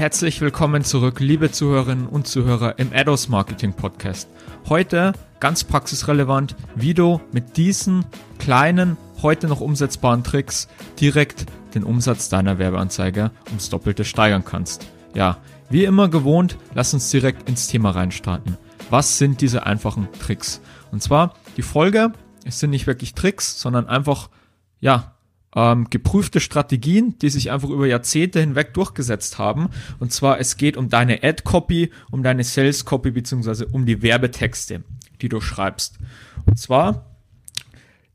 Herzlich willkommen zurück, liebe Zuhörerinnen und Zuhörer im Ados Marketing Podcast. Heute ganz praxisrelevant, wie du mit diesen kleinen, heute noch umsetzbaren Tricks direkt den Umsatz deiner Werbeanzeige ums Doppelte steigern kannst. Ja, wie immer gewohnt, lass uns direkt ins Thema reinstarten. Was sind diese einfachen Tricks? Und zwar die Folge, es sind nicht wirklich Tricks, sondern einfach, ja, ähm, geprüfte Strategien, die sich einfach über Jahrzehnte hinweg durchgesetzt haben. Und zwar, es geht um deine Ad-Copy, um deine Sales-Copy, beziehungsweise um die Werbetexte, die du schreibst. Und zwar,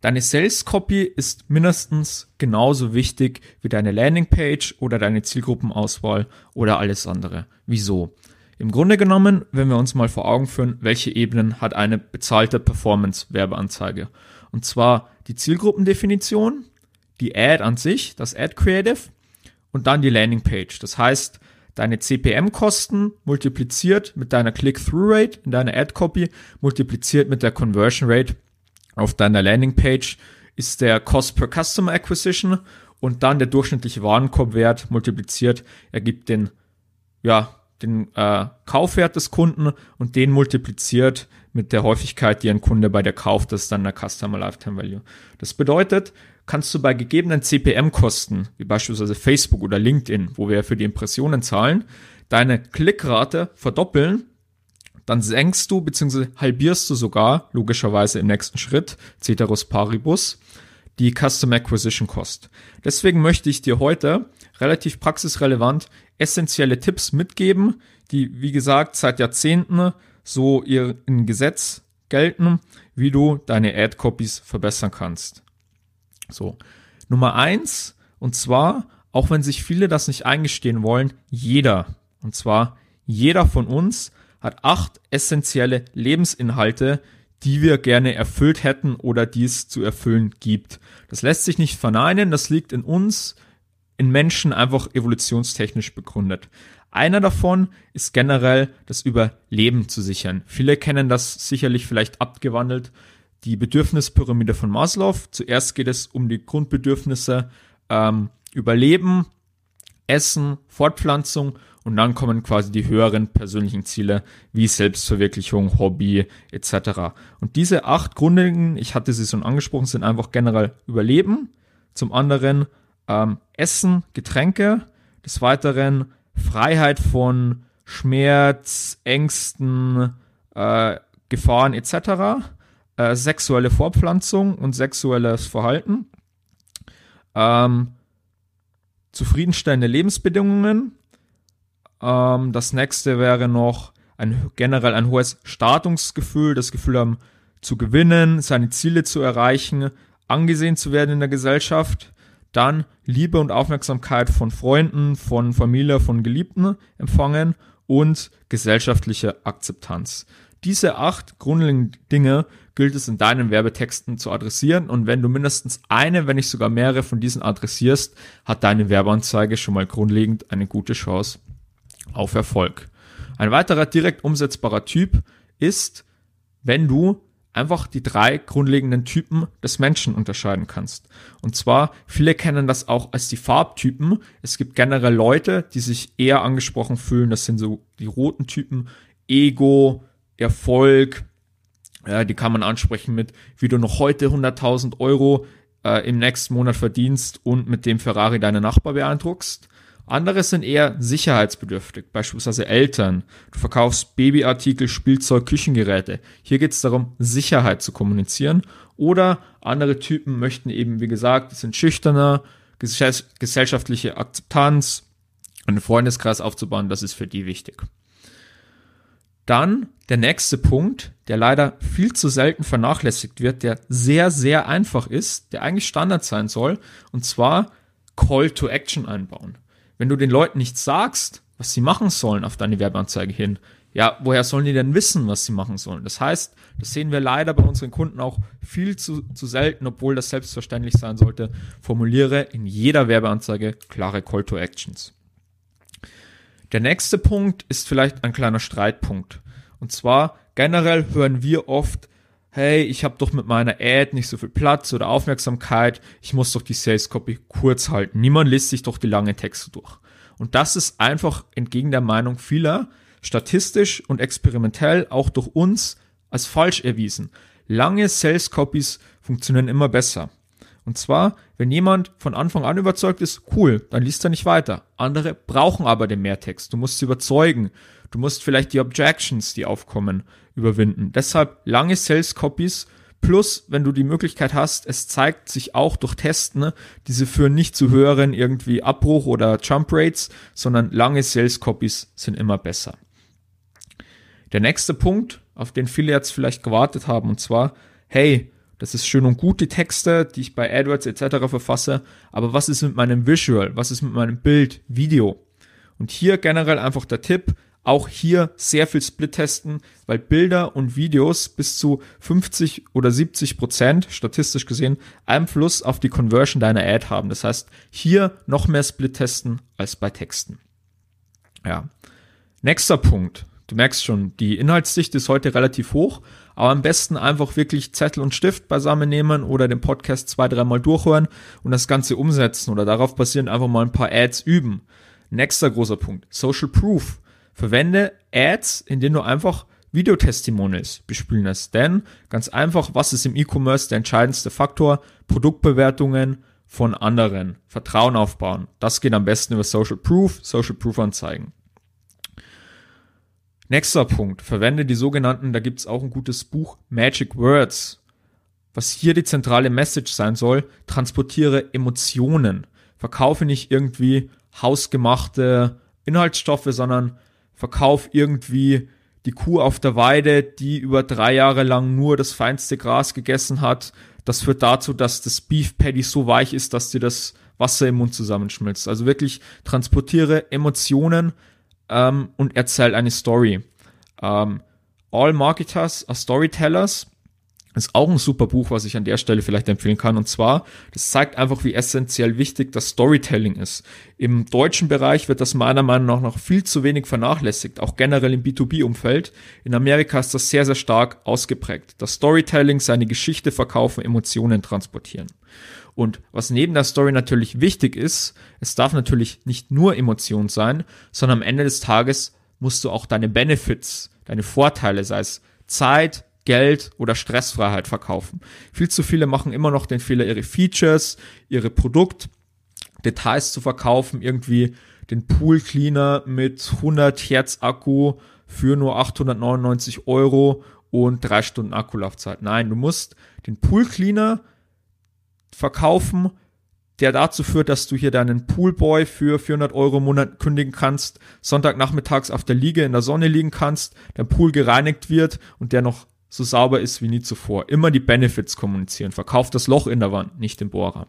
deine Sales-Copy ist mindestens genauso wichtig wie deine Landing-Page oder deine Zielgruppenauswahl oder alles andere. Wieso? Im Grunde genommen, wenn wir uns mal vor Augen führen, welche Ebenen hat eine bezahlte Performance-Werbeanzeige? Und zwar die Zielgruppendefinition, die Ad an sich, das Ad Creative und dann die Landing Page. Das heißt, deine CPM-Kosten multipliziert mit deiner Click-Through-Rate in deiner Ad-Copy, multipliziert mit der Conversion Rate auf deiner Landing Page ist der Cost per Customer Acquisition und dann der durchschnittliche Warenkorbwert multipliziert ergibt den, ja, den äh, Kaufwert des Kunden und den multipliziert mit der Häufigkeit, die ein Kunde bei dir kauft, das ist dann der Customer Lifetime Value. Das bedeutet, kannst du bei gegebenen CPM-Kosten, wie beispielsweise Facebook oder LinkedIn, wo wir für die Impressionen zahlen, deine Klickrate verdoppeln, dann senkst du bzw. halbierst du sogar, logischerweise im nächsten Schritt, Ceteris Paribus, die Custom Acquisition Cost. Deswegen möchte ich dir heute relativ praxisrelevant essentielle Tipps mitgeben, die, wie gesagt, seit Jahrzehnten so ihr in Gesetz gelten, wie du deine Ad-Copies verbessern kannst. So. Nummer eins, und zwar, auch wenn sich viele das nicht eingestehen wollen, jeder, und zwar jeder von uns hat acht essentielle Lebensinhalte, die wir gerne erfüllt hätten oder die es zu erfüllen gibt. Das lässt sich nicht verneinen, das liegt in uns, in Menschen einfach evolutionstechnisch begründet. Einer davon ist generell das Überleben zu sichern. Viele kennen das sicherlich vielleicht abgewandelt die Bedürfnispyramide von Maslow. Zuerst geht es um die Grundbedürfnisse ähm, Überleben, Essen, Fortpflanzung und dann kommen quasi die höheren persönlichen Ziele wie Selbstverwirklichung, Hobby etc. Und diese acht grundlegenden, ich hatte sie schon angesprochen, sind einfach generell Überleben, zum anderen ähm, Essen, Getränke, des Weiteren Freiheit von Schmerz, Ängsten, äh, Gefahren etc äh, sexuelle Fortpflanzung und sexuelles Verhalten, ähm, zufriedenstellende Lebensbedingungen. Ähm, das nächste wäre noch ein, generell ein hohes Startungsgefühl, das Gefühl haben, zu gewinnen, seine Ziele zu erreichen, angesehen zu werden in der Gesellschaft. Dann Liebe und Aufmerksamkeit von Freunden, von Familie, von Geliebten empfangen und gesellschaftliche Akzeptanz. Diese acht grundlegenden Dinge gilt es in deinen Werbetexten zu adressieren und wenn du mindestens eine, wenn nicht sogar mehrere von diesen adressierst, hat deine Werbeanzeige schon mal grundlegend eine gute Chance auf Erfolg. Ein weiterer direkt umsetzbarer Typ ist, wenn du einfach die drei grundlegenden Typen des Menschen unterscheiden kannst. Und zwar, viele kennen das auch als die Farbtypen. Es gibt generell Leute, die sich eher angesprochen fühlen. Das sind so die roten Typen. Ego, Erfolg, ja, die kann man ansprechen mit, wie du noch heute 100.000 Euro äh, im nächsten Monat verdienst und mit dem Ferrari deine Nachbar beeindruckst. Andere sind eher sicherheitsbedürftig, beispielsweise Eltern. Du verkaufst Babyartikel, Spielzeug, Küchengeräte. Hier geht es darum, Sicherheit zu kommunizieren. Oder andere Typen möchten eben, wie gesagt, sind schüchterner, gesellschaftliche Akzeptanz, einen Freundeskreis aufzubauen, das ist für die wichtig. Dann der nächste Punkt, der leider viel zu selten vernachlässigt wird, der sehr, sehr einfach ist, der eigentlich Standard sein soll, und zwar Call to Action einbauen. Wenn du den Leuten nicht sagst, was sie machen sollen auf deine Werbeanzeige hin, ja, woher sollen die denn wissen, was sie machen sollen? Das heißt, das sehen wir leider bei unseren Kunden auch viel zu, zu selten, obwohl das selbstverständlich sein sollte. Formuliere in jeder Werbeanzeige klare Call to Actions. Der nächste Punkt ist vielleicht ein kleiner Streitpunkt. Und zwar generell hören wir oft, hey, ich habe doch mit meiner Ad nicht so viel Platz oder Aufmerksamkeit, ich muss doch die Sales Copy kurz halten. Niemand liest sich doch die lange Texte durch. Und das ist einfach entgegen der Meinung vieler statistisch und experimentell auch durch uns als falsch erwiesen. Lange Sales Copies funktionieren immer besser. Und zwar, wenn jemand von Anfang an überzeugt ist, cool, dann liest er nicht weiter. Andere brauchen aber den Mehrtext. Du musst sie überzeugen. Du musst vielleicht die Objections, die aufkommen, überwinden. Deshalb lange Sales Copies plus, wenn du die Möglichkeit hast, es zeigt sich auch durch Testen, ne, diese führen nicht zu höheren irgendwie Abbruch oder Jump Rates, sondern lange Sales Copies sind immer besser. Der nächste Punkt, auf den viele jetzt vielleicht gewartet haben, und zwar, hey, das ist schön und gut, die Texte, die ich bei AdWords etc. verfasse, aber was ist mit meinem Visual? Was ist mit meinem Bild, Video? Und hier generell einfach der Tipp, auch hier sehr viel Split testen, weil Bilder und Videos bis zu 50 oder 70 Prozent, statistisch gesehen, Einfluss auf die Conversion deiner Ad haben. Das heißt, hier noch mehr Split testen als bei Texten. Ja. Nächster Punkt. Du merkst schon, die Inhaltsdichte ist heute relativ hoch, aber am besten einfach wirklich Zettel und Stift beisammen nehmen oder den Podcast zwei, dreimal durchhören und das Ganze umsetzen oder darauf basierend einfach mal ein paar Ads üben. Nächster großer Punkt. Social Proof. Verwende Ads, in denen du einfach Videotestimonials bespielen lässt. Denn ganz einfach, was ist im E-Commerce der entscheidendste Faktor? Produktbewertungen von anderen. Vertrauen aufbauen. Das geht am besten über Social Proof, Social Proof Anzeigen. Nächster Punkt. Verwende die sogenannten, da gibt's auch ein gutes Buch, Magic Words. Was hier die zentrale Message sein soll, transportiere Emotionen. Verkaufe nicht irgendwie hausgemachte Inhaltsstoffe, sondern verkauf irgendwie die Kuh auf der Weide, die über drei Jahre lang nur das feinste Gras gegessen hat. Das führt dazu, dass das Beef Patty so weich ist, dass dir das Wasser im Mund zusammenschmilzt. Also wirklich transportiere Emotionen, ähm, und erzählt eine Story. Ähm, All Marketers are Storytellers ist auch ein super Buch, was ich an der Stelle vielleicht empfehlen kann. Und zwar, das zeigt einfach, wie essentiell wichtig das Storytelling ist. Im deutschen Bereich wird das meiner Meinung nach noch viel zu wenig vernachlässigt, auch generell im B2B-Umfeld. In Amerika ist das sehr, sehr stark ausgeprägt. Das Storytelling, seine Geschichte verkaufen, Emotionen transportieren. Und was neben der Story natürlich wichtig ist, es darf natürlich nicht nur Emotion sein, sondern am Ende des Tages musst du auch deine Benefits, deine Vorteile, sei es Zeit, Geld oder Stressfreiheit verkaufen. Viel zu viele machen immer noch den Fehler, ihre Features, ihre Produktdetails zu verkaufen, irgendwie den Pool Cleaner mit 100 Hertz Akku für nur 899 Euro und drei Stunden Akkulaufzeit. Nein, du musst den Pool Cleaner verkaufen, der dazu führt, dass du hier deinen Poolboy für 400 Euro im Monat kündigen kannst, Sonntagnachmittags auf der Liege in der Sonne liegen kannst, der Pool gereinigt wird und der noch so sauber ist wie nie zuvor. Immer die Benefits kommunizieren. Verkauf das Loch in der Wand, nicht den Bohrer.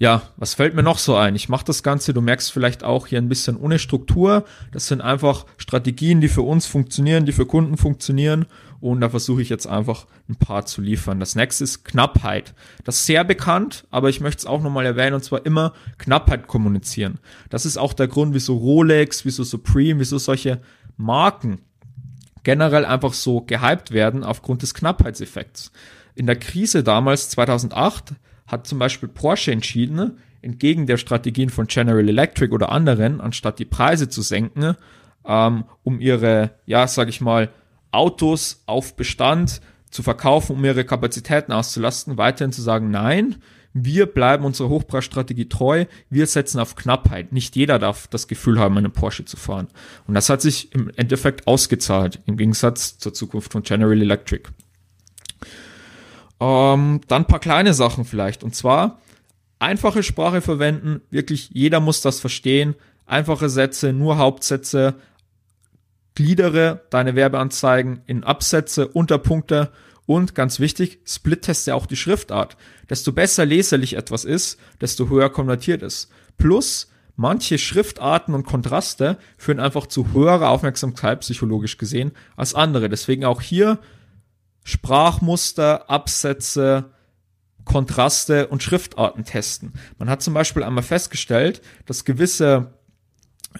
Ja, was fällt mir noch so ein? Ich mache das Ganze, du merkst vielleicht auch hier ein bisschen ohne Struktur. Das sind einfach Strategien, die für uns funktionieren, die für Kunden funktionieren. Und da versuche ich jetzt einfach ein paar zu liefern. Das nächste ist Knappheit. Das ist sehr bekannt, aber ich möchte es auch nochmal erwähnen, und zwar immer Knappheit kommunizieren. Das ist auch der Grund, wieso Rolex, wieso Supreme, wieso solche Marken generell einfach so gehypt werden aufgrund des Knappheitseffekts. In der Krise damals 2008 hat zum Beispiel Porsche entschieden, entgegen der Strategien von General Electric oder anderen, anstatt die Preise zu senken, ähm, um ihre, ja, sag ich mal, Autos auf Bestand zu verkaufen, um ihre Kapazitäten auszulasten, weiterhin zu sagen, nein, wir bleiben unserer Hochpreisstrategie treu, wir setzen auf Knappheit. Nicht jeder darf das Gefühl haben, einen Porsche zu fahren. Und das hat sich im Endeffekt ausgezahlt, im Gegensatz zur Zukunft von General Electric. Ähm, dann paar kleine Sachen vielleicht. Und zwar einfache Sprache verwenden. Wirklich jeder muss das verstehen. Einfache Sätze, nur Hauptsätze. Gliedere deine Werbeanzeigen in Absätze, Unterpunkte und ganz wichtig, split-teste auch die Schriftart. Desto besser leserlich etwas ist, desto höher konvertiert es. Plus, manche Schriftarten und Kontraste führen einfach zu höherer Aufmerksamkeit psychologisch gesehen als andere. Deswegen auch hier Sprachmuster, Absätze, Kontraste und Schriftarten testen. Man hat zum Beispiel einmal festgestellt, dass gewisse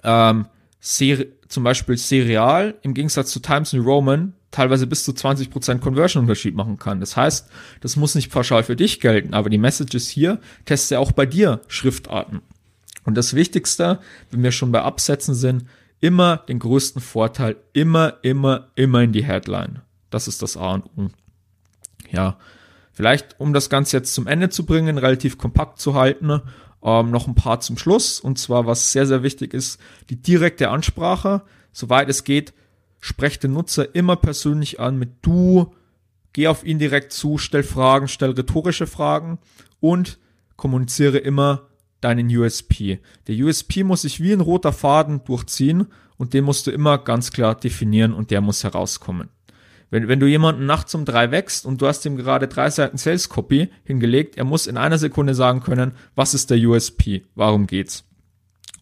ähm, zum Beispiel Serial im Gegensatz zu Times New Roman teilweise bis zu 20% Conversion-Unterschied machen kann. Das heißt, das muss nicht pauschal für dich gelten, aber die Messages hier teste auch bei dir Schriftarten. Und das Wichtigste, wenn wir schon bei Absätzen sind, immer den größten Vorteil, immer, immer, immer in die Headline. Das ist das A und O. Ja, vielleicht um das Ganze jetzt zum Ende zu bringen, relativ kompakt zu halten, ähm, noch ein paar zum Schluss. Und zwar, was sehr, sehr wichtig ist, die direkte Ansprache. Soweit es geht, sprecht den Nutzer immer persönlich an mit du, geh auf ihn direkt zu, stell Fragen, stell rhetorische Fragen und kommuniziere immer deinen USP. Der USP muss sich wie ein roter Faden durchziehen und den musst du immer ganz klar definieren und der muss herauskommen. Wenn, wenn du jemanden nachts um drei wächst und du hast ihm gerade drei Seiten Sales Copy hingelegt, er muss in einer Sekunde sagen können, was ist der USP, warum geht's.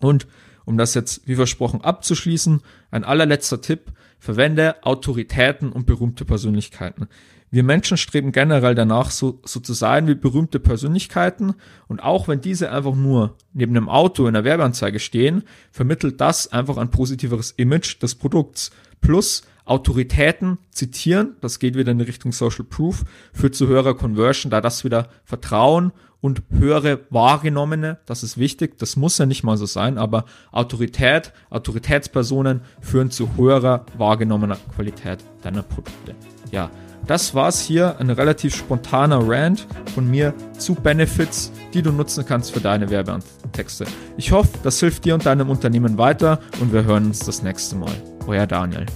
Und um das jetzt wie versprochen abzuschließen, ein allerletzter Tipp, verwende Autoritäten und berühmte Persönlichkeiten. Wir Menschen streben generell danach, so, so zu sein wie berühmte Persönlichkeiten. Und auch wenn diese einfach nur neben einem Auto in der Werbeanzeige stehen, vermittelt das einfach ein positiveres Image des Produkts. Plus Autoritäten zitieren, das geht wieder in Richtung Social Proof, führt zu höherer Conversion, da das wieder Vertrauen und höhere wahrgenommene, das ist wichtig, das muss ja nicht mal so sein, aber Autorität, Autoritätspersonen führen zu höherer wahrgenommener Qualität deiner Produkte. Ja, das war's hier, ein relativ spontaner Rant von mir zu Benefits, die du nutzen kannst für deine Werbetexte. Ich hoffe, das hilft dir und deinem Unternehmen weiter und wir hören uns das nächste Mal. Euer Daniel.